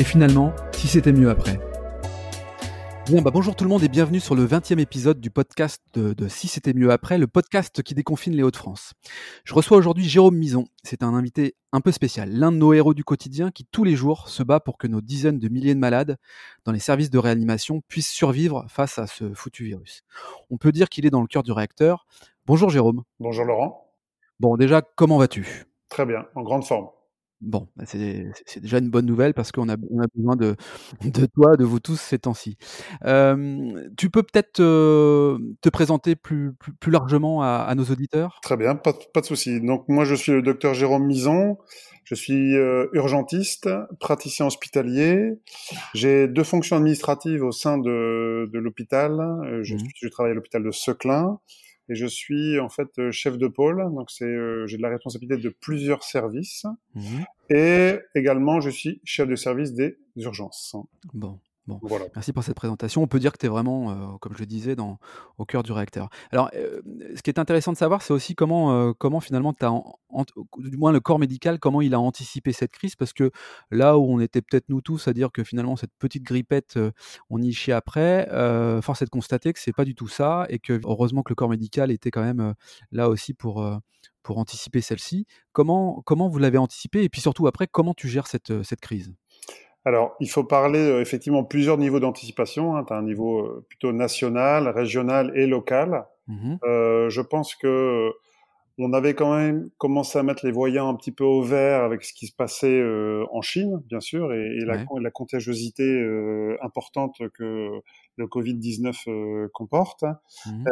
et finalement, si c'était mieux après. Bon, bah bonjour tout le monde et bienvenue sur le 20e épisode du podcast de, Si c'était mieux après, le podcast qui déconfine les Hauts-de-France. Je reçois aujourd'hui Jérôme Mison. C'est un invité un peu spécial, l'un de nos héros du quotidien qui tous les jours se bat pour que nos dizaines de milliers de malades dans les services de réanimation puissent survivre face à ce foutu virus. On peut dire qu'il est dans le cœur du réacteur. Bonjour Jérôme. Bonjour Laurent. Bon, déjà, comment vas-tu? Très bien, en grande forme. Bon, bah, c'est déjà une bonne nouvelle parce qu'on a, on a besoin de, de toi, de vous tous ces temps-ci. tu peux peut-être te présenter plus, plus, plus largement à, à, nos auditeurs? Très bien, pas, pas de souci. Donc moi, je suis le docteur Jérôme Mison. Je suis euh, urgentiste, praticien hospitalier. J'ai deux fonctions administratives au sein de, de l'hôpital. Je, mmh. je travaille à l'hôpital de Seclin et je suis en fait euh, chef de pôle, donc c'est euh, j'ai de la responsabilité de plusieurs services mmh et également je suis chef de service des urgences. Bon. Bon, merci pour cette présentation. On peut dire que tu es vraiment, euh, comme je le disais, dans, au cœur du réacteur. Alors, euh, ce qui est intéressant de savoir, c'est aussi comment, euh, comment finalement, as du moins le corps médical, comment il a anticipé cette crise, parce que là où on était peut-être nous tous à dire que finalement, cette petite grippette, on y chie après, force est de constater que c'est pas du tout ça, et que heureusement que le corps médical était quand même là aussi pour pour anticiper celle-ci. Comment, comment vous l'avez anticipé et puis surtout après, comment tu gères cette, cette crise? Alors, il faut parler euh, effectivement plusieurs niveaux d'anticipation. Hein. Tu as un niveau euh, plutôt national, régional et local. Mmh euh, je pense que on avait quand même commencé à mettre les voyants un petit peu au vert avec ce qui se passait en Chine, bien sûr, et, la, la, contagiosité importante que le Covid-19 comporte. Mmh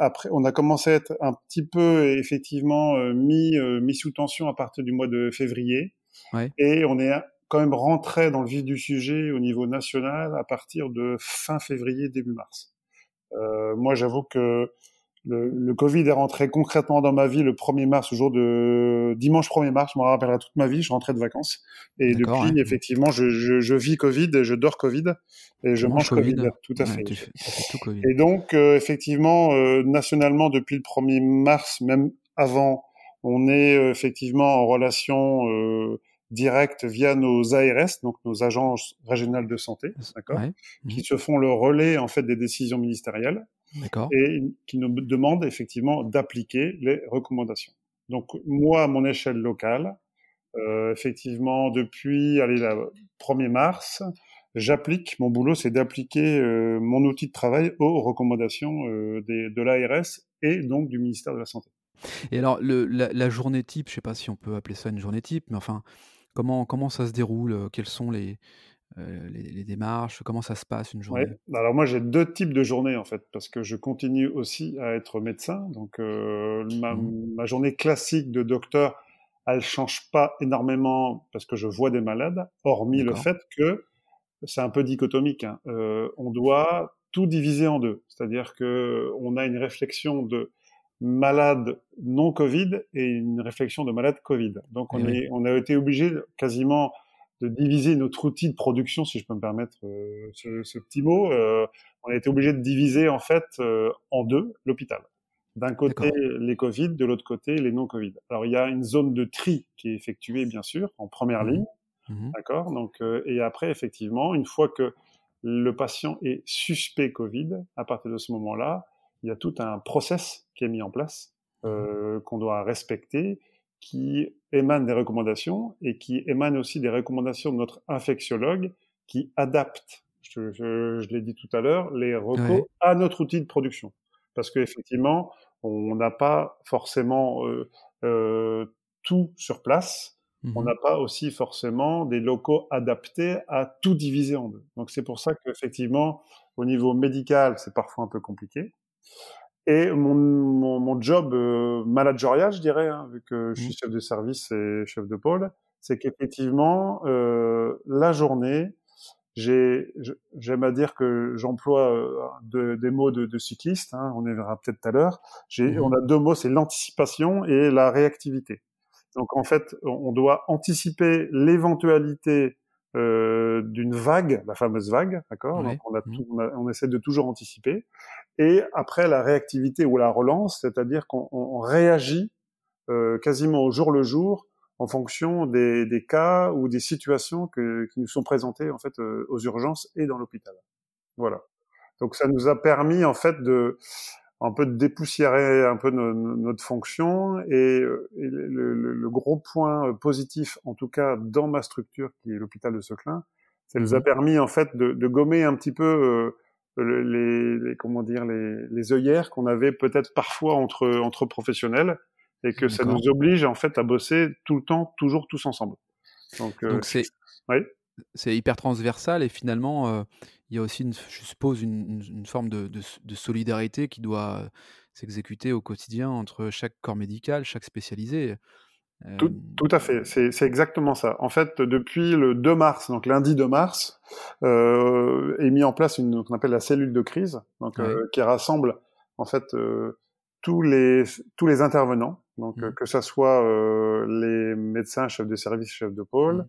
après, on a commencé à être un petit peu effectivement mis, mis sous tension à partir du mois de février. Ouais. Et on est quand même rentré dans le vif du sujet au niveau national à partir de fin février, début mars. Euh, moi, j'avoue que le, le, Covid est rentré concrètement dans ma vie le 1er mars, le jour de dimanche 1er mars, je m'en rappellerai toute ma vie, je rentrais de vacances. Et depuis, effectivement, je, je, je, vis Covid, je dors Covid et je mange COVID. tout à fait. Et donc, euh, effectivement, euh, nationalement, depuis le 1er mars, même avant, on est effectivement en relation direct via nos ARS, donc nos agences régionales de santé, d'accord, qui mhm. se font le relais en fait des décisions ministérielles et qui nous demandent effectivement d'appliquer les recommandations. Donc moi, à mon échelle locale, euh, effectivement, depuis allez, la 1er mars, j'applique, mon boulot, c'est d'appliquer euh, mon outil de travail aux recommandations euh, des, de l'ARS et donc du ministère de la Santé. Et alors, le, la, la, journée type, je ne sais pas si on peut appeler ça une journée type, mais enfin, Comment, comment ça se déroule Quelles sont les, les, démarches? Comment ça se passe une journée? bah, Alors moi j'ai deux types de journées en fait parce que je continue aussi à être médecin. Donc mmh. ma, journée classique de docteur, elle change pas énormément parce que je vois des malades, hormis le fait que c'est un peu dichotomique. Hein. on doit tout diviser en deux, c'est-à-dire que on a une réflexion de malade non Covid et une réflexion de malade Covid. Donc on, eh est, on a été obligé quasiment de diviser notre outil de production, si je peux me permettre euh, ce, ce, petit mot. Euh, on a été obligé de diviser en fait euh, en deux l'hôpital. D'un côté les Covid, de l'autre côté les non Covid. Alors il y a une zone de tri qui est effectuée bien sûr en première mmh ligne, mmh d'accord? Donc et après effectivement une fois que le patient est suspect Covid, à partir de ce moment-là, il y a tout un process qui est mis en place, mmh euh, qu'on doit respecter, qui émane des recommandations et qui émane aussi des recommandations de notre infectiologue qui adapte, je, je, l'ai dit tout à l'heure, les recos à notre outil de production. Parce qu'effectivement, on n'a pas forcément euh, euh, tout sur place. On mmh n'a pas aussi forcément des locaux adaptés à tout diviser en deux. Donc c'est pour ça qu'effectivement, au niveau médical, c'est parfois un peu compliqué. Et mon, mon, mon job euh, managérial, je dirais, hein, vu que je suis mmh. chef de service et chef de pôle, c'est qu'effectivement, euh, la journée, j'aime à dire que j'emploie des mots de, de cycliste. Hein, on y verra peut-être tout à l'heure. Mmh on a deux mots, c'est l'anticipation et la réactivité. Donc en fait, on doit anticiper l'éventualité euh, d'une vague, la fameuse vague, d'accord? Donc mmh. on, essaie de toujours anticiper. Et après la réactivité ou la relance, c'est-à-dire qu'on réagit euh, quasiment au jour le jour en fonction des, des cas ou des situations que, qui nous sont présentées en fait euh, aux urgences et dans l'hôpital. Voilà. Donc ça nous a permis en fait de un peu de dépoussiérer un peu notre fonction et, euh, le, le, gros point positif en tout cas dans ma structure qui est l'hôpital de Seclin, ça nous a mmh permis en fait de, de gommer un petit peu euh, les, les, comment dire les, les œillères qu'on avait peut-être parfois entre entre professionnels et que ça nous oblige en fait à bosser tout le temps, toujours tous ensemble. Donc, euh, c'est oui. c'est hyper transversal et finalement, euh, il y a aussi, une, je suppose, une, une forme de, de, de, solidarité qui doit s'exécuter au quotidien entre chaque corps médical, chaque spécialisé. Tout, tout, à fait, c'est exactement ça. En fait, depuis le 2 mars, donc lundi 2 mars, euh, est mis en place une qu'on appelle la cellule de crise, donc, euh, qui rassemble en fait euh, tous les tous les intervenants, donc mmh. que ça soit euh, les médecins, chefs de service, chefs de pôle, mmh.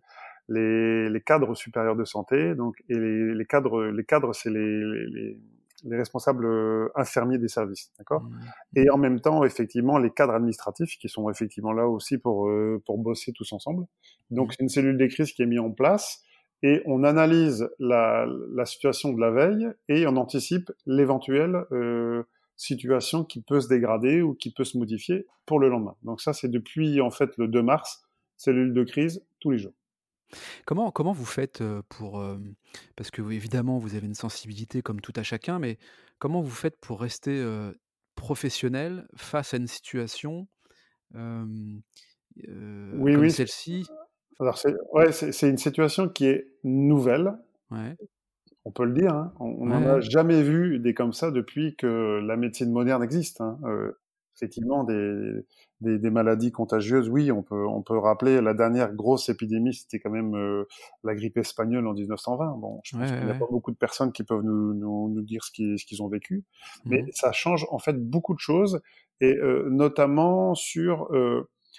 Les, les, cadres supérieurs de santé, donc et les, les cadres les cadres c'est les, les, les responsables euh, infirmiers des services, d'accord? Mmh. Et en même temps, effectivement, les cadres administratifs qui sont effectivement là aussi pour euh, pour bosser tous ensemble. Donc c'est une cellule des crises qui est mise en place et on analyse la, la situation de la veille et on anticipe l'éventuelle euh, situation qui peut se dégrader ou qui peut se modifier pour le lendemain. Donc ça, c'est depuis en fait le 2 mars, cellule de crise tous les jours. Comment, comment vous faites pour... parce que évidemment, vous avez une sensibilité comme tout à chacun, mais comment vous faites pour rester professionnel face à une situation oui, comme oui. celle-ci? Alors, c'est ouais, une situation qui est nouvelle. Ouais on peut le dire, hein. on n'en a jamais vu des comme ça depuis que la médecine moderne existe. Hein. Effectivement, des, des, maladies contagieuses, oui, on peut, on peut rappeler la dernière grosse épidémie, c'était quand même euh, la grippe espagnole en 1920. Bon, je pense qu'il n'y a pas beaucoup de personnes qui peuvent nous, nous, nous dire ce qu'ils, ce qu'ils ont vécu, mais mmh. ça change en fait beaucoup de choses, et euh, notamment sur,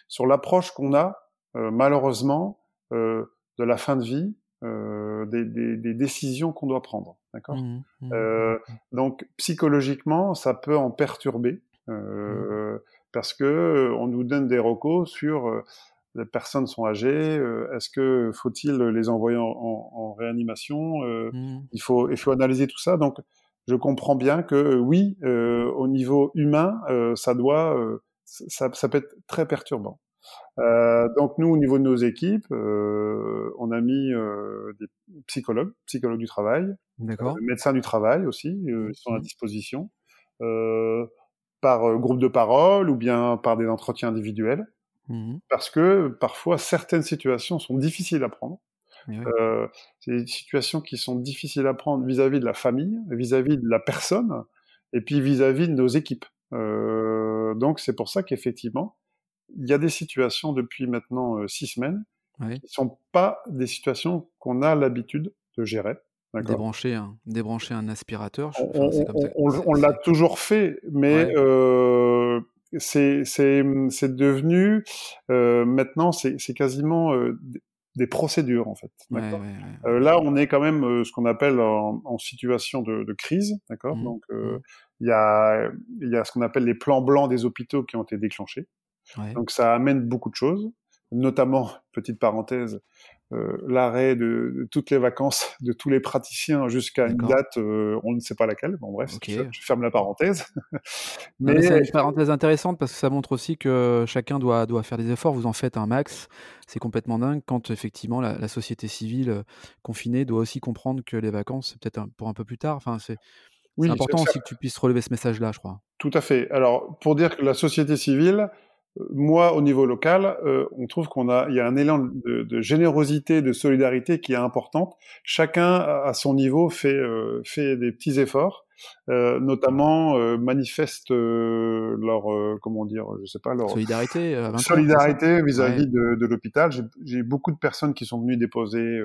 sur l'approche qu'on a, malheureusement, de la fin de vie, euh, des, des, des, décisions qu'on doit prendre. D'accord? Mmh, mmh, euh, mmh, donc psychologiquement, ça peut en perturber euh, parce que euh, on nous donne des recos sur euh, les personnes sont âgées. Est-ce que faut-il les envoyer en, en, en réanimation Il faut il faut analyser tout ça. Donc je comprends bien que oui, au niveau humain, ça doit ça, ça peut être très perturbant. Euh, donc nous, au niveau de nos équipes, euh, on a mis euh, des psychologues, psychologues du travail, euh, médecins du travail aussi, euh, ils sont à mmh. disposition, par groupe de parole ou bien par des entretiens individuels, mmh. parce que parfois certaines situations sont difficiles à prendre. c'est des situations qui sont difficiles à prendre vis-à-vis de la famille, vis-à-vis -vis de la personne, et puis vis-à-vis -vis de nos équipes. donc c'est pour ça qu'effectivement, il y a des situations depuis maintenant euh, six semaines qui qui sont pas des situations qu'on a l'habitude de gérer. Débrancher un, débrancher un aspirateur. on, l'a toujours fait, mais euh, c'est devenu euh, maintenant c'est quasiment euh, des procédures en fait. Là, on est quand même euh, ce qu'on appelle en, en, situation de, de crise, d'accord. Mmh. Donc, mmh. il y a il y a ce qu'on appelle les plans blancs des hôpitaux qui ont été déclenchés. Donc ça amène beaucoup de choses, notamment, petite parenthèse, l'arrêt de, toutes les vacances de tous les praticiens jusqu'à une date, euh, on ne sait pas laquelle. Bon bref, je, ferme la parenthèse. mais, c'est une parenthèse intéressante parce que ça montre aussi que chacun doit, doit faire des efforts. Vous en faites un max. C'est complètement dingue quand effectivement la, société civile euh, confinée doit aussi comprendre que les vacances, c'est peut-être pour un peu plus tard. Enfin, c'est oui, important aussi que tu puisses relever ce message-là, je crois. Tout à fait. Alors, pour dire que la société civile, moi, au niveau local, euh, on trouve qu'on a, il y a un élan de, de, générosité, de solidarité qui est importante. Chacun, à son niveau, fait, euh, fait des petits efforts. euh, notamment euh, manifestent euh, leur, comment dire, je sais pas, leur solidarité, solidarité vis-à-vis de, de l'hôpital. J'ai beaucoup de personnes qui sont venues déposer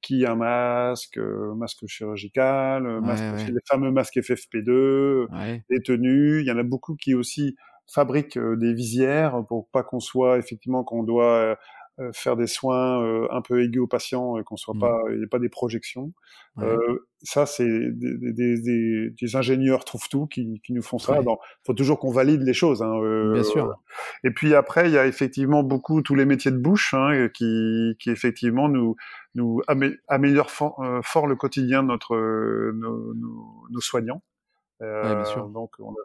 qui un masque, masque chirurgical, masque, les fameux masques FFP2, des tenues. Il y en a beaucoup qui aussi fabriquent des visières pour pas qu'on soit effectivement qu'on doit euh, faire des soins euh, un peu aigus aux patients et qu'on soit mmh. pas, il n'y ait pas des projections. Euh, ça, c'est des, des, des, des, ingénieurs trouvent tout qui, qui nous font ça. Il faut toujours qu'on valide les choses. Hein, euh, Bien sûr. Et puis après, il y a effectivement beaucoup tous les métiers de bouche hein, qui, qui effectivement nous, nous améliorent fort, fort, le quotidien de notre, nos, nos, nos soignants. Euh, bien sûr. Donc on a,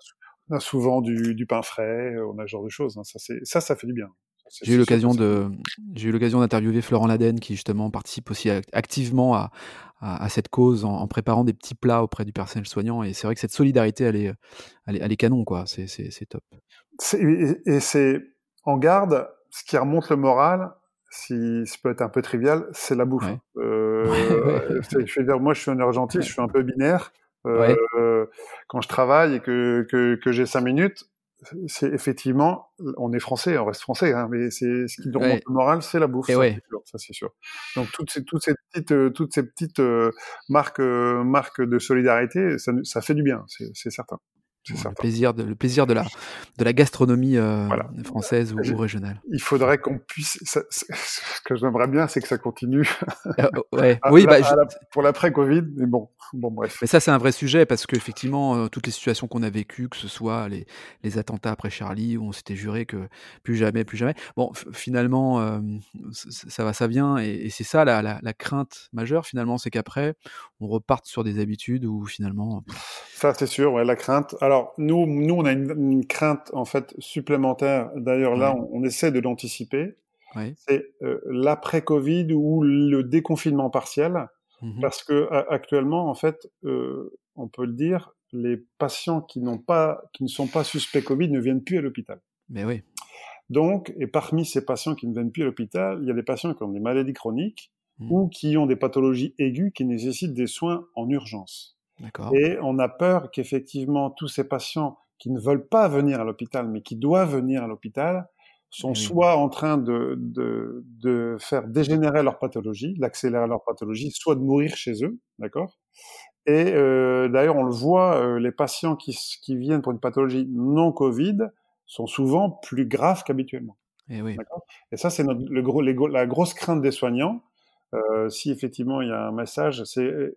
on a souvent du, du, pain frais, on a ce genre de choses. Hein. Ça, ça, ça fait du bien. J'ai eu l'occasion de, j'ai eu l'occasion d'interviewer Florent Laden qui justement participe aussi activement à, à, cette cause en, préparant des petits plats auprès du personnel soignant. Et c'est vrai que cette solidarité, elle est, elle est, canon, quoi. C'est top. Et c'est en garde, ce qui remonte le moral, si ça peut être un peu trivial, c'est la bouffe. Euh, je veux dire, moi, je suis un urgentiste, je suis un peu binaire. Euh, quand je travaille et que, que, que j'ai cinq minutes, c'est effectivement, on est français, on reste français, hein, mais c'est ce qui nous remonte le moral, c'est la bouffe, ça, ouais. c'est sûr, Donc toutes ces toutes ces petites euh, toutes ces petites euh, marques marques de solidarité, ça, ça fait du bien, c'est certain le plaisir de le plaisir de la de la gastronomie euh, française ou, régionale. Il faudrait qu'on puisse. ce que j'aimerais bien, c'est que ça continue. Euh, ouais. oui, bah, pour l'après Covid, mais bon, bon bref. Mais ça, c'est un vrai sujet parce qu'effectivement, euh, toutes les situations qu'on a vécues, que ce soit les, les attentats après Charlie, où on s'était juré que plus jamais, plus jamais. Bon, finalement, ça va, ça vient, et, c'est ça la, la, la, crainte majeure finalement, c'est qu'après, on reparte sur des habitudes où finalement. Ça, c'est sûr, ouais, la crainte. Alors, nous, nous, on a une, crainte, en fait, supplémentaire. D'ailleurs, là, on, essaie de l'anticiper. C'est euh, l'après-Covid ou le déconfinement partiel. Mmh parce que actuellement, en fait, euh, on peut le dire, les patients qui n'ont pas, qui ne sont pas suspects Covid ne viennent plus à l'hôpital. Mais oui. Donc, et parmi ces patients qui ne viennent plus à l'hôpital, il y a des patients qui ont des maladies chroniques mmh. ou qui ont des pathologies aiguës qui nécessitent des soins en urgence. Et on a peur qu'effectivement tous ces patients qui ne veulent pas venir à l'hôpital, mais qui doivent venir à l'hôpital, sont soit en train de, de, de, faire dégénérer leur pathologie, d'accélérer leur pathologie, soit de mourir chez eux, d'accord? Et euh, d'ailleurs, on le voit, euh, les patients qui, qui viennent pour une pathologie non Covid sont souvent plus graves qu'habituellement. Et, eh oui. Et ça, c'est le gros, la grosse crainte des soignants. Euh, si effectivement il y a un message, c'est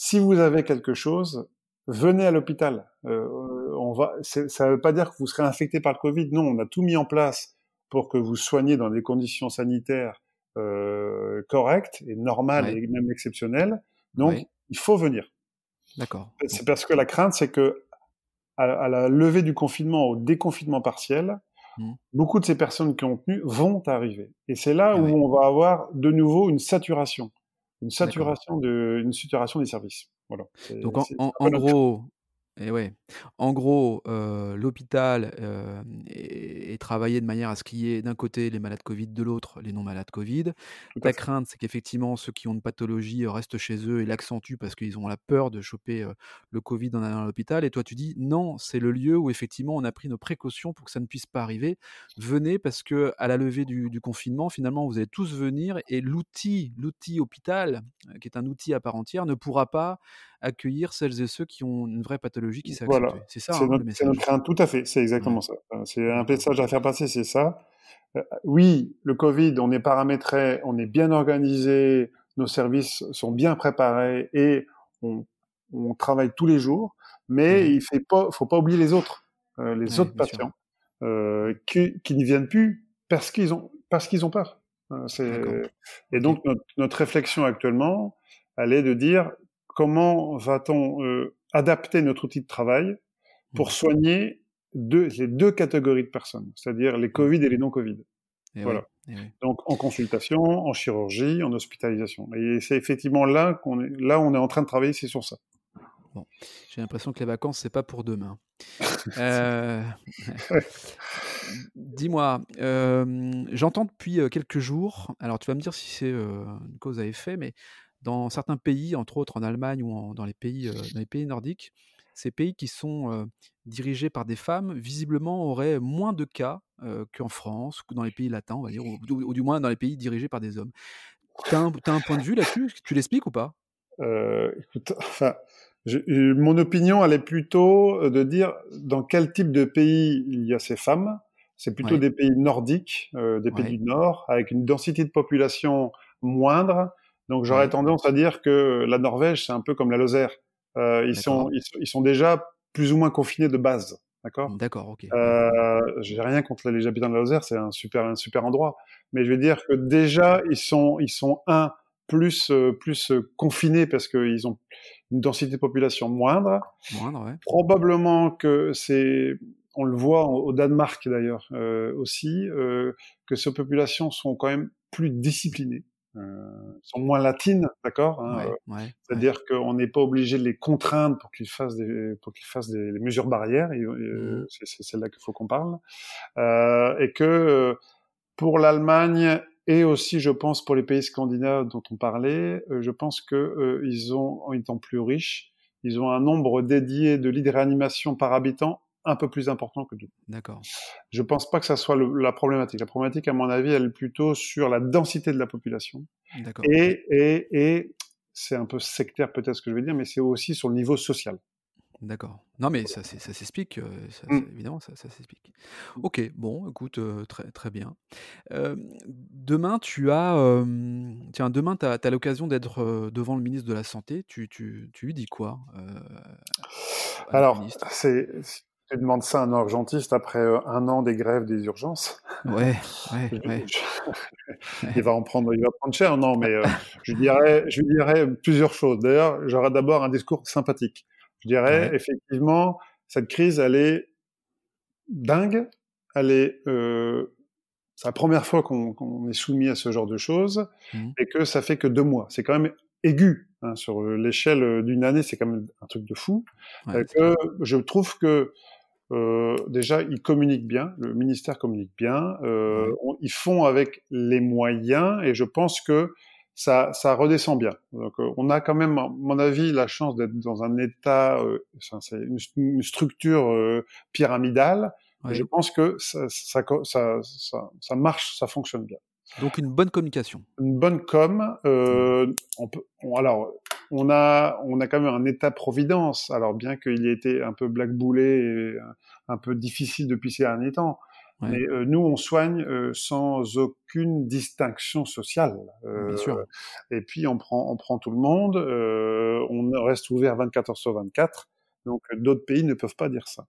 si vous avez quelque chose, venez à l'hôpital. Euh, on va, ça ne veut pas dire que vous serez infecté par le Covid. Non, on a tout mis en place pour que vous soigniez dans des conditions sanitaires euh, correctes et normales et même exceptionnelles. Donc, il faut venir. D'accord. C'est parce que la crainte, c'est que à, la levée du confinement, au déconfinement partiel, mmh. beaucoup de ces personnes qui ont tenu vont arriver. Et c'est là ah où on va avoir de nouveau une saturation une saturation de une saturation des services. Voilà. Donc en, en gros, et ouais. En gros, euh, l'hôpital euh, est, travaillé de manière à ce qu'il y ait d'un côté les malades Covid, de l'autre les non malades Covid. Ta crainte, c'est qu'effectivement ceux qui ont une pathologie restent chez eux et l'accentuent parce qu'ils ont la peur de choper le Covid en allant à l'hôpital. Et toi, tu dis non, c'est le lieu où effectivement on a pris nos précautions pour que ça ne puisse pas arriver. Venez parce que à la levée du, du confinement, finalement, vous allez tous venir et l'outil, l'outil hôpital, qui est un outil à part entière, ne pourra pas accueillir celles et ceux qui ont une vraie pathologie qui s'est voilà. C'est ça hein, notre, le message. crainte, tout à fait, c'est exactement ça. C'est un message à faire passer, c'est ça. Euh, oui, le Covid, on est paramétré, on est bien organisé, nos services sont bien préparés et on, on travaille tous les jours, mais il ne pas, faut pas oublier les autres, euh, les autres patients euh, qui, qui ne viennent plus parce qu'ils ont, parce qu'ils ont peur. Et donc notre, notre réflexion actuellement, elle est de dire comment va-t-on euh, adapter notre outil de travail pour mmh. soigner deux, les deux catégories de personnes, c'est-à-dire les Covid et les non-Covid. voilà. Donc en consultation, en chirurgie, en hospitalisation. Et c'est effectivement là qu'on est, là on est en train de travailler, c'est sur ça. Bon. J'ai l'impression que les vacances, c'est pas pour demain. euh... Dis-moi, euh, j'entends depuis euh, quelques jours, alors tu vas me dire si c'est une cause à effet, mais dans certains pays, entre autres en Allemagne ou dans, les pays, dans les pays nordiques, ces pays qui sont dirigés par des femmes, visiblement, auraient moins de cas qu'en France ou dans les pays latins, on va dire, ou, du moins dans les pays dirigés par des hommes. Tu as, un point de vue là-dessus? Tu l'expliques ou pas? Écoute, enfin, mon opinion, elle est plutôt de dire dans quel type de pays il y a ces femmes. C'est plutôt des pays nordiques, des pays du Nord, avec une densité de population moindre. Donc j'aurais tendance à dire que la Norvège, c'est un peu comme la Lozère. Euh, ils, sont, ils, sont déjà plus ou moins confinés de base. D'accord? D'accord, ok. Euh, J'ai rien contre les habitants de la Lozère, c'est un super, un super endroit. Mais je veux dire que déjà, ils sont, ils sont un, plus, euh, plus confinés parce qu'ils ont une densité de population moindre. Moindre, ouais. Probablement que c'est, on le voit au Danemark d'ailleurs euh, aussi, euh, que ces populations sont quand même plus disciplinées. Euh, sont moins latines, d'accord hein, euh, C'est-à-dire qu'on n'est pas obligé de les contraindre pour qu'ils fassent des pour qu'ils fassent des mesures barrières. Mmh. C'est là qu'il faut qu'on parle. Euh, et que pour l'Allemagne et aussi, je pense, pour les pays scandinaves dont on parlait, je pense que ils ont, en étant plus riches, ils ont un nombre dédié de lits de réanimation par habitant un peu plus important que nous. D'accord. Je pense pas que ça soit la problématique. La problématique, à mon avis, elle est plutôt sur la densité de la population. D'accord. Et, et, et c'est un peu sectaire peut-être ce que je vais dire, mais c'est aussi sur le niveau social. D'accord. Non, mais ça, ça s'explique, euh, mmh. évidemment, ça, s'explique. Ok, bon, écoute, euh, très, très bien. demain, tu as, tiens, demain, tu as, l'occasion d'être euh, devant le ministre de la Santé. Tu, tu, tu lui dis quoi Alors, c'est tu demandes ça à un urgentiste après euh, un an des grèves des urgences? Ouais, ouais, ouais. il va en prendre, il va prendre cher. Non, mais euh, je dirais, je dirais plusieurs choses. D'ailleurs, j'aurais d'abord un discours sympathique. Je dirais effectivement, cette crise, elle est dingue. Elle est, euh, c'est la première fois qu'on est soumis à ce genre de choses mmh. et que ça fait que deux mois. C'est quand même aigu hein, sur l'échelle d'une année. C'est quand même un truc de fou. que je trouve que euh, déjà, ils communiquent bien, le ministère communique bien, euh, ils font avec les moyens, et je pense que ça, ça redescend bien. Donc, euh, on a quand même, à mon avis, la chance d'être dans un état, euh, c'est une, une, structure euh, pyramidale. Je pense que ça, ça, ça, ça, marche, ça fonctionne bien. Donc une bonne communication. Une bonne com. Euh, on peut, alors, on a, on a quand même un état-providence. Alors bien qu'il ait été un peu blackboulé et un peu difficile depuis ces derniers temps, mais euh, nous, on soigne euh, sans aucune distinction sociale. Bien sûr. Et puis on prend, on prend tout le monde. on reste ouvert 24 heures sur 24. Donc d'autres pays ne peuvent pas dire ça.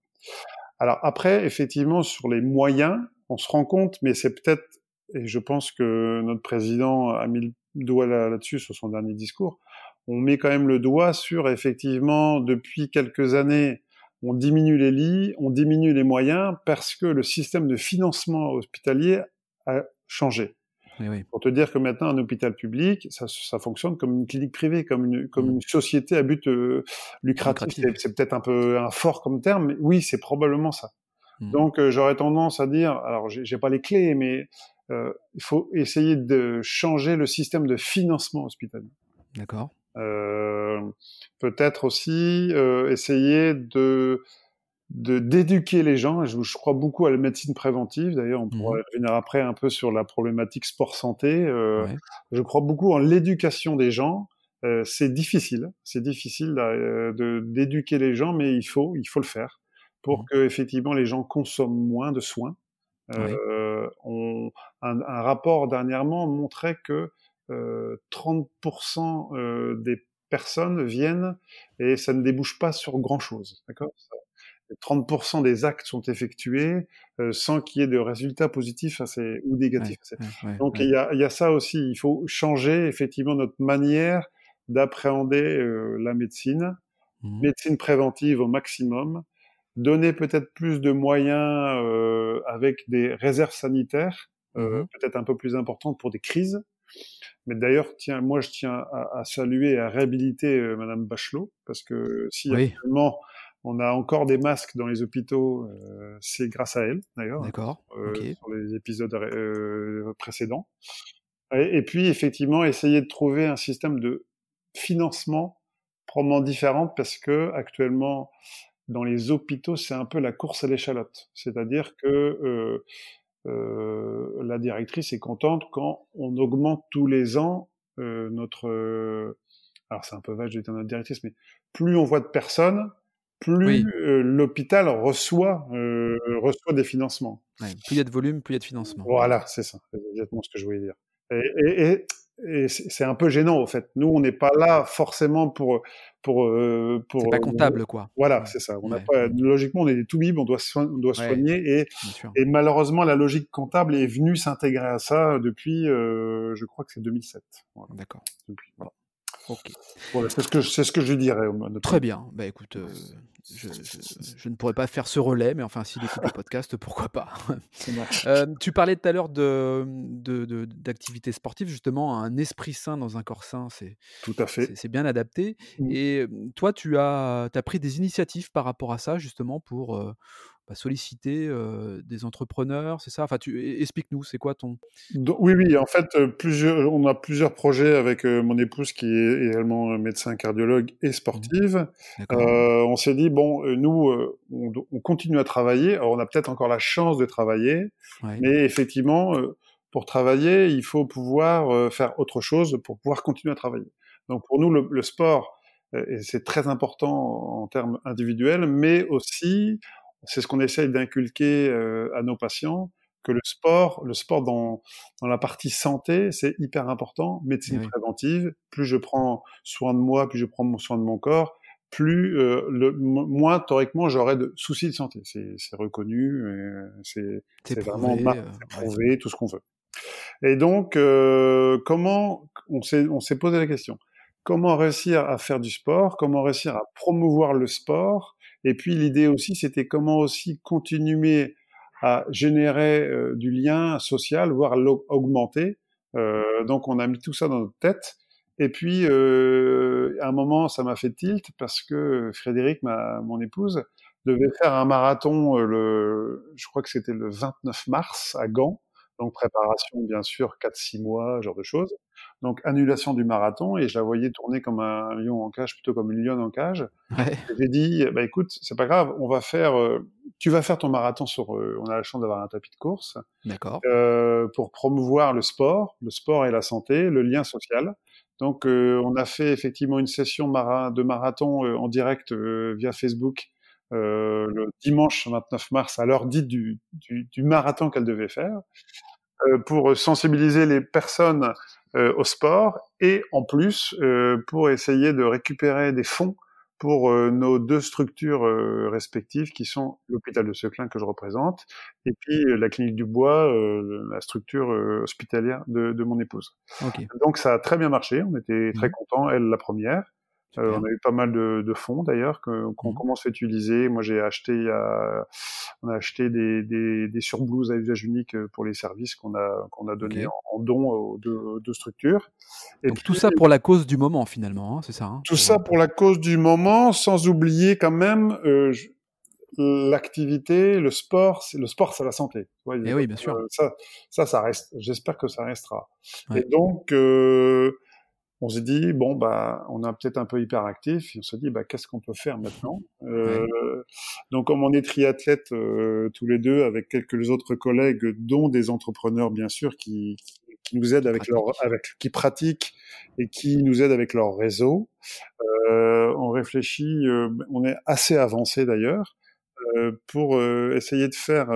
Alors après, effectivement, sur les moyens, on se rend compte, mais c'est peut-être et je pense que notre président a mis le doigt là-dessus sur son dernier discours, on met quand même le doigt sur effectivement depuis quelques années on diminue les lits, on diminue les moyens parce que le système de financement hospitalier a changé. Pour te dire que maintenant, un hôpital public, ça, ça fonctionne comme une clinique privée, comme une, comme mmh. une société à but euh, lucratif. C'est peut-être un peu un fort comme terme, mais oui, c'est probablement ça. Mmh. Donc, euh, j'aurais tendance à dire, alors j'ai pas les clés, mais il faut essayer de changer le système de financement hospitalier. D'accord. Euh, Peut-être aussi euh, essayer de d'éduquer les gens. Je, je, crois beaucoup à la médecine préventive. D'ailleurs, on pourra revenir après un peu sur la problématique sport-santé. Euh, Je crois beaucoup en l'éducation des gens. Euh, c'est difficile, c'est difficile euh, de d'éduquer les gens, mais il faut, il faut le faire pour mmh. que effectivement les gens consomment moins de soins. Euh, on, un, un, rapport dernièrement montrait que 30% euh, euh, des personnes viennent et ça ne débouche pas sur grand chose. D'accord 30% des actes sont effectués euh, sans qu'il y ait de résultats positifs assez, ou négatifs. Donc il y, a, y, a, ça aussi. Il faut changer effectivement notre manière d'appréhender la médecine, mmh médecine préventive au maximum, donner peut-être plus de moyens euh, avec des réserves sanitaires, mmh peut-être un peu plus importantes pour des crises. Mais d'ailleurs, tiens, moi, je tiens à, saluer et à réhabiliter euh, Madame Bachelot, parce que si actuellement on a encore des masques dans les hôpitaux, euh, c'est grâce à elle, d'ailleurs. D'accord. Euh, Sur les épisodes euh, précédents. Et, et, puis, effectivement, essayer de trouver un système de financement probablement différente parce que actuellement, dans les hôpitaux, c'est un peu la course à l'échalote. C'est-à-dire que euh, euh, la directrice est contente quand on augmente tous les ans euh, notre... Euh, alors c'est un peu vache de dire notre directrice, mais plus on voit de personnes, plus euh, l'hôpital reçoit, euh, reçoit des financements. Ouais, plus il y a de volume, plus il y a de financement. Voilà, c'est ça, c'est exactement ce que je voulais dire. Et, et, et et c'est un peu gênant au fait. Nous, on n'est pas là forcément pour pour euh, pour. C'est pas comptable quoi. Voilà, c'est ça. On n'a pas logiquement on est des tout on doit on doit soigner et et malheureusement la logique comptable est venue s'intégrer à ça depuis euh, je crois que c'est 2007. Voilà. D'accord. Depuis. Voilà. Ok. Voilà, c'est ce que c'est ce que je dirais. Très bien. Bah écoute, euh, je, je, je, ne pourrais pas faire ce relais, mais enfin s'il écoute le podcast, pourquoi pas? euh, tu parlais tout à l'heure de, d'activités de, sportives, justement, un esprit sain dans un corps sain, c'est tout à fait. C'est, bien adapté. Mmh. Et toi, tu as, as pris des initiatives par rapport à ça, justement, pour bah, solliciter des entrepreneurs, c'est ça? Enfin, tu explique-nous, c'est quoi ton Oui, oui. En fait, plusieurs, on a plusieurs projets avec mon épouse qui est également médecin cardiologue et mmh. sportive. Euh, on s'est dit bon, nous, on, on, continue à travailler. Alors, on a peut-être encore la chance de travailler, ouais. mais effectivement, pour travailler, il faut pouvoir faire autre chose pour pouvoir continuer à travailler. Donc, pour nous, le, le sport, et c'est très important en termes individuels, mais aussi c'est ce qu'on essaye d'inculquer euh, à nos patients, que le sport, le sport dans, dans la partie santé, c'est hyper important. Médecine préventive, plus je prends soin de moi, plus je prends soin de mon corps, plus euh, le, moins théoriquement j'aurai de soucis de santé. C'est reconnu, c'est vraiment euh, prouvé, tout ce qu'on veut. Et donc, euh, comment on s'est posé la question comment réussir à faire du sport, comment réussir à promouvoir le sport? Et puis l'idée aussi, c'était comment aussi continuer à générer euh, du lien social, voire l'augmenter. Euh, donc on a mis tout ça dans notre tête. Et puis euh, à un moment, ça m'a fait tilt parce que Frédéric, ma, mon épouse, devait faire un marathon. Le, je crois que c'était le 29 mars à Gand. Donc préparation, bien sûr, 4-6 mois, genre de choses. Donc annulation du marathon et je la voyais tourner comme un lion en cage plutôt comme une lionne en cage. Ouais. J'ai dit bah écoute, c'est pas grave, on va faire euh, tu vas faire ton marathon sur euh, on a la chance d'avoir un tapis de course. D'accord. Euh, pour promouvoir le sport, le sport et la santé, le lien social. Donc euh, on a fait effectivement une session de marathon euh, en direct via Facebook le dimanche 29 mars à l'heure dite du, du, marathon qu'elle devait faire pour sensibiliser les personnes euh, au sport et en plus euh, pour essayer de récupérer des fonds pour euh, nos deux structures respectives qui sont l'hôpital de Seclin que je représente et puis la clinique du Bois, la structure hospitalière de, de, mon épouse. Okay. Donc ça a très bien marché, on était très mmh. contents, elle la première. Euh, on a eu pas mal de, de fonds d'ailleurs qu'on qu mmh. commence à utiliser. Moi, j'ai acheté, a, on a acheté des, des, des surblouses à usage unique euh, pour les services qu'on a qu'on a donné okay. en, en, don aux deux, deux structures. Et Donc puis, tout ça pour la cause du moment finalement, hein, c'est ça hein Tout ça pour la cause du moment, sans oublier quand même. Euh, l'activité, le sport, le sport, c'est la santé. Ouais, Et eh oui, bien sûr. ça, ça, ça reste. J'espère que ça restera. Ouais. Et donc, euh, on s'est dit bon bah on est peut-être un peu hyperactif et on s'est dit bah qu'est-ce qu'on peut faire maintenant? Euh, ouais. donc comme on est triathlètes euh, tous les deux avec quelques autres collègues dont des entrepreneurs bien sûr qui, qui nous aident avec leur avec qui pratiquent et qui nous aident avec leur réseau. Euh, on réfléchit euh, on est assez avancé d'ailleurs euh, pour euh, essayer de faire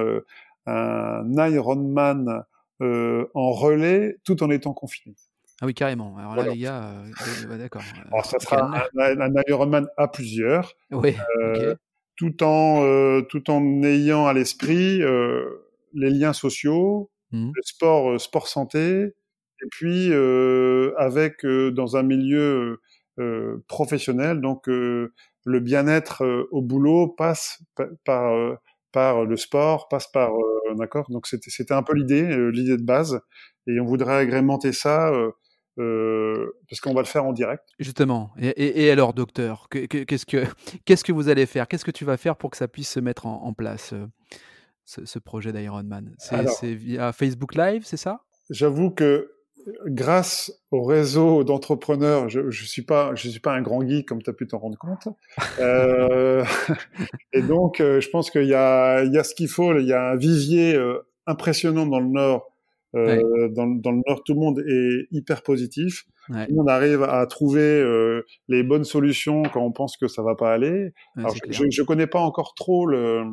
un Ironman en relais tout en étant confiné ah oui, carrément. Alors là, les gars, euh, d'accord. Alors, ça sera un, un, un, Ironman à plusieurs. Oui, euh, okay. tout, en, euh, tout en ayant à l'esprit euh, les liens sociaux, mmh. le sport, euh, sport santé, et puis avec, dans un milieu professionnel, donc le bien-être au boulot passe par, par le sport, passe par, d'accord Donc c'était un peu l'idée, l'idée de base, et on voudrait agrémenter ça euh, parce qu'on va le faire en direct. Justement. Et, et, et alors, docteur, qu'est-ce que qu'est-ce que vous allez faire? Qu'est-ce que tu vas faire pour que ça puisse se mettre en, en place euh, ce, ce, projet d'Ironman C'est via Facebook Live, c'est ça? J'avoue que grâce au réseau d'entrepreneurs, je, je suis pas, je suis pas un grand geek comme tu as pu t'en rendre compte. Euh, et donc, je pense qu'il y a, il y a ce qu'il faut. Il y a un vivier impressionnant dans le Nord. Euh, dans, dans, le Nord, tout le monde est hyper positif. Ouais. On arrive à trouver les bonnes solutions quand on pense que ça va pas aller. Alors, je, je connais pas encore trop le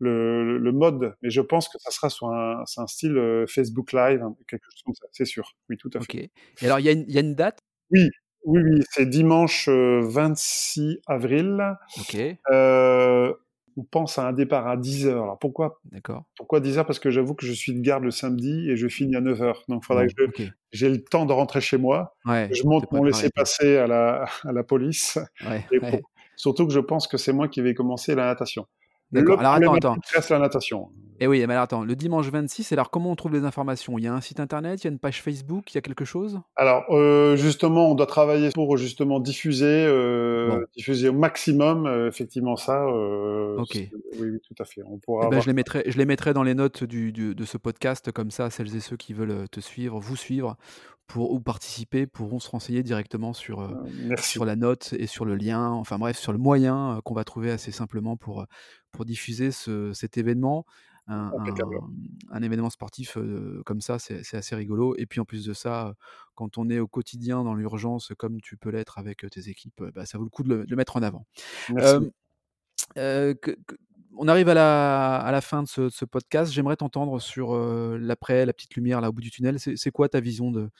le, le, mode, mais je pense que ça sera sur un, un style euh, Facebook Live, hein, quelque chose comme ça, c'est sûr. Oui, tout à fait. Et alors, il y, y, a une date? Oui, oui, oui, c'est dimanche 26 euh, avril. Ok. Euh, on pense à un départ à 10h. Alors pourquoi D'accord. Pourquoi 10h Parce que j'avoue que je suis de garde le samedi et je finis à 9h. Donc il faudrait que j'ai le temps de rentrer chez moi. Ouais, je monte mon laisser-passer à la, à la police. Ouais, et pour, surtout que je pense que c'est moi qui vais commencer la natation. D'accord. Alors attends, attends. Reste la natation. Et eh oui, mais alors attends, le dimanche 26, alors comment on trouve les informations? Il y a un site internet, il y a une page Facebook, il y a quelque chose? Alors euh, justement, on doit travailler pour justement diffuser, euh, bon. diffuser au maximum euh, effectivement ça. Ok. Oui, oui, tout à fait. On pourra. Eh ben, je les mettrai, je les mettrai dans les notes du, du, de ce podcast comme ça, celles et ceux qui veulent te suivre, vous suivre, pour, ou participer pourront se renseigner directement sur, euh, sur la note et sur le lien, enfin bref, sur le moyen euh, qu'on va trouver assez simplement pour, pour diffuser ce, cet événement. Un, un, un, événement sportif euh, comme ça, c'est assez rigolo. Et puis en plus de ça, quand on est au quotidien dans l'urgence, comme tu peux l'être avec tes équipes, bah, ça vaut le coup de le, de le mettre en avant. Que, que, on arrive à la, à la fin de ce, podcast. J'aimerais t'entendre sur euh, l'après, la petite lumière là au bout du tunnel. C'est quoi ta vision de,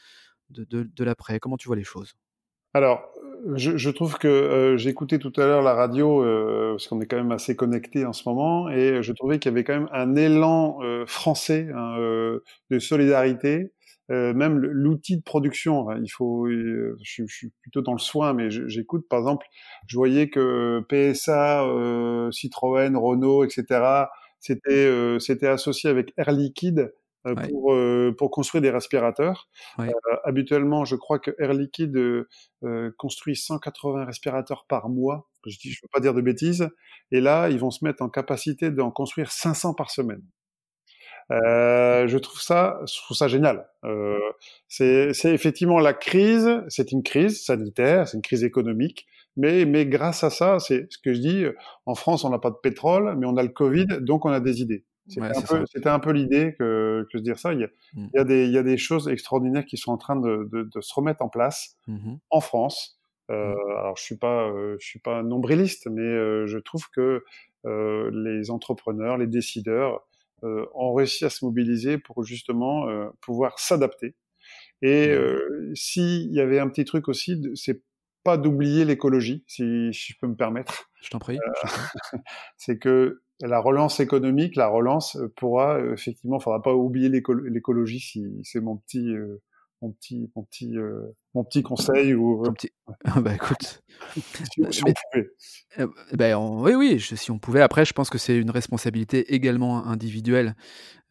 de, de, l'après? Comment tu vois les choses? Alors, je, trouve que euh, j'ai écouté tout à l'heure la radio, euh, parce qu'on est quand même assez connecté en ce moment, et je trouvais qu'il y avait quand même un élan français hein, de solidarité euh, même l'outil de production, il faut, je, je, suis plutôt dans le soin, mais j'écoute, par exemple, je voyais que PSA, euh, Citroën, Renault, etc., c'était euh, c'était associé avec Air Liquide euh, ouais. pour euh, pour construire des respirateurs. Ouais. habituellement, je crois que Air Liquide construit 180 respirateurs par mois. Je dis, je veux pas dire de bêtises. Et là, ils vont se mettre en capacité d'en construire 500 par semaine. Euh, je trouve ça, je trouve ça génial. Euh, c'est effectivement la crise, c'est une crise sanitaire, c'est une crise économique, mais, mais grâce à ça, c'est ce que je dis. En France, on n'a pas de pétrole, mais on a le Covid, donc on a des idées. C'était Ouais, un, peu- c'était un peu l'idée que, que je dire ça. Il y, a, Mm. il, y a des, il y a des choses extraordinaires qui sont en train de, de, de se remettre en place Mhm. en France. Euh, Mm. alors je suis pas, euh, je suis pas nombriliste, mais euh, je trouve que euh, les entrepreneurs, les décideurs euh, ont réussi à se mobiliser pour justement euh, pouvoir s'adapter. Et Mm. euh, s'il y avait un petit truc aussi, c'est pas d'oublier l'écologie, si, si je peux me permettre. Je t'en prie. Euh, c'est que la relance économique, la relance euh, pourra effectivement, faudra pas oublier l'éco- l'écologie. Si c'est mon petit, mon petit, mon petit, euh, mon petit conseil ou petit... Ah bah écoute, si, si on mais- pouvait. Euh, ben, on- oui, oui, je- si on pouvait. Après, je pense que c'est une responsabilité également individuelle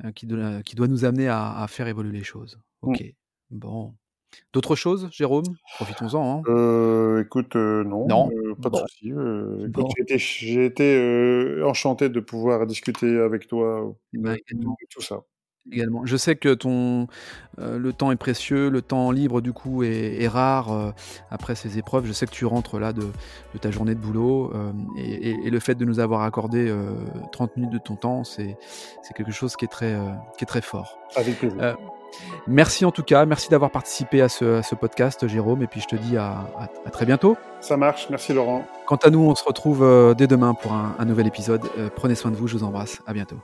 euh, qui, doit, qui doit nous amener à, à faire évoluer les choses. Ok, bon. D'autres choses, Jérôme? Profitons-en. hein. Euh, écoute, euh, non, Non. euh, pas de souci. Euh, Bon. j'ai été, j'ai été euh, enchanté de pouvoir discuter avec toi Eh de, ben, de tout ça. Également. Je sais que ton, euh, le temps est précieux, le temps libre du coup est, est rare euh, après ces épreuves. Je sais que tu rentres là de, de ta journée de boulot euh, et, et- et le fait de nous avoir accordé euh, 30 minutes de ton temps, c'est c'est quelque chose qui est très, euh, qui est très fort. Avec plaisir. Euh, Merci en tout cas, merci d'avoir participé à ce, à ce podcast, Jérôme, et puis je te dis à, à- à très bientôt. Ça marche. Merci Laurent. Quant à nous, on se retrouve euh, dès demain pour un, un nouvel épisode. Euh, prenez soin de vous, je vous embrasse, à bientôt.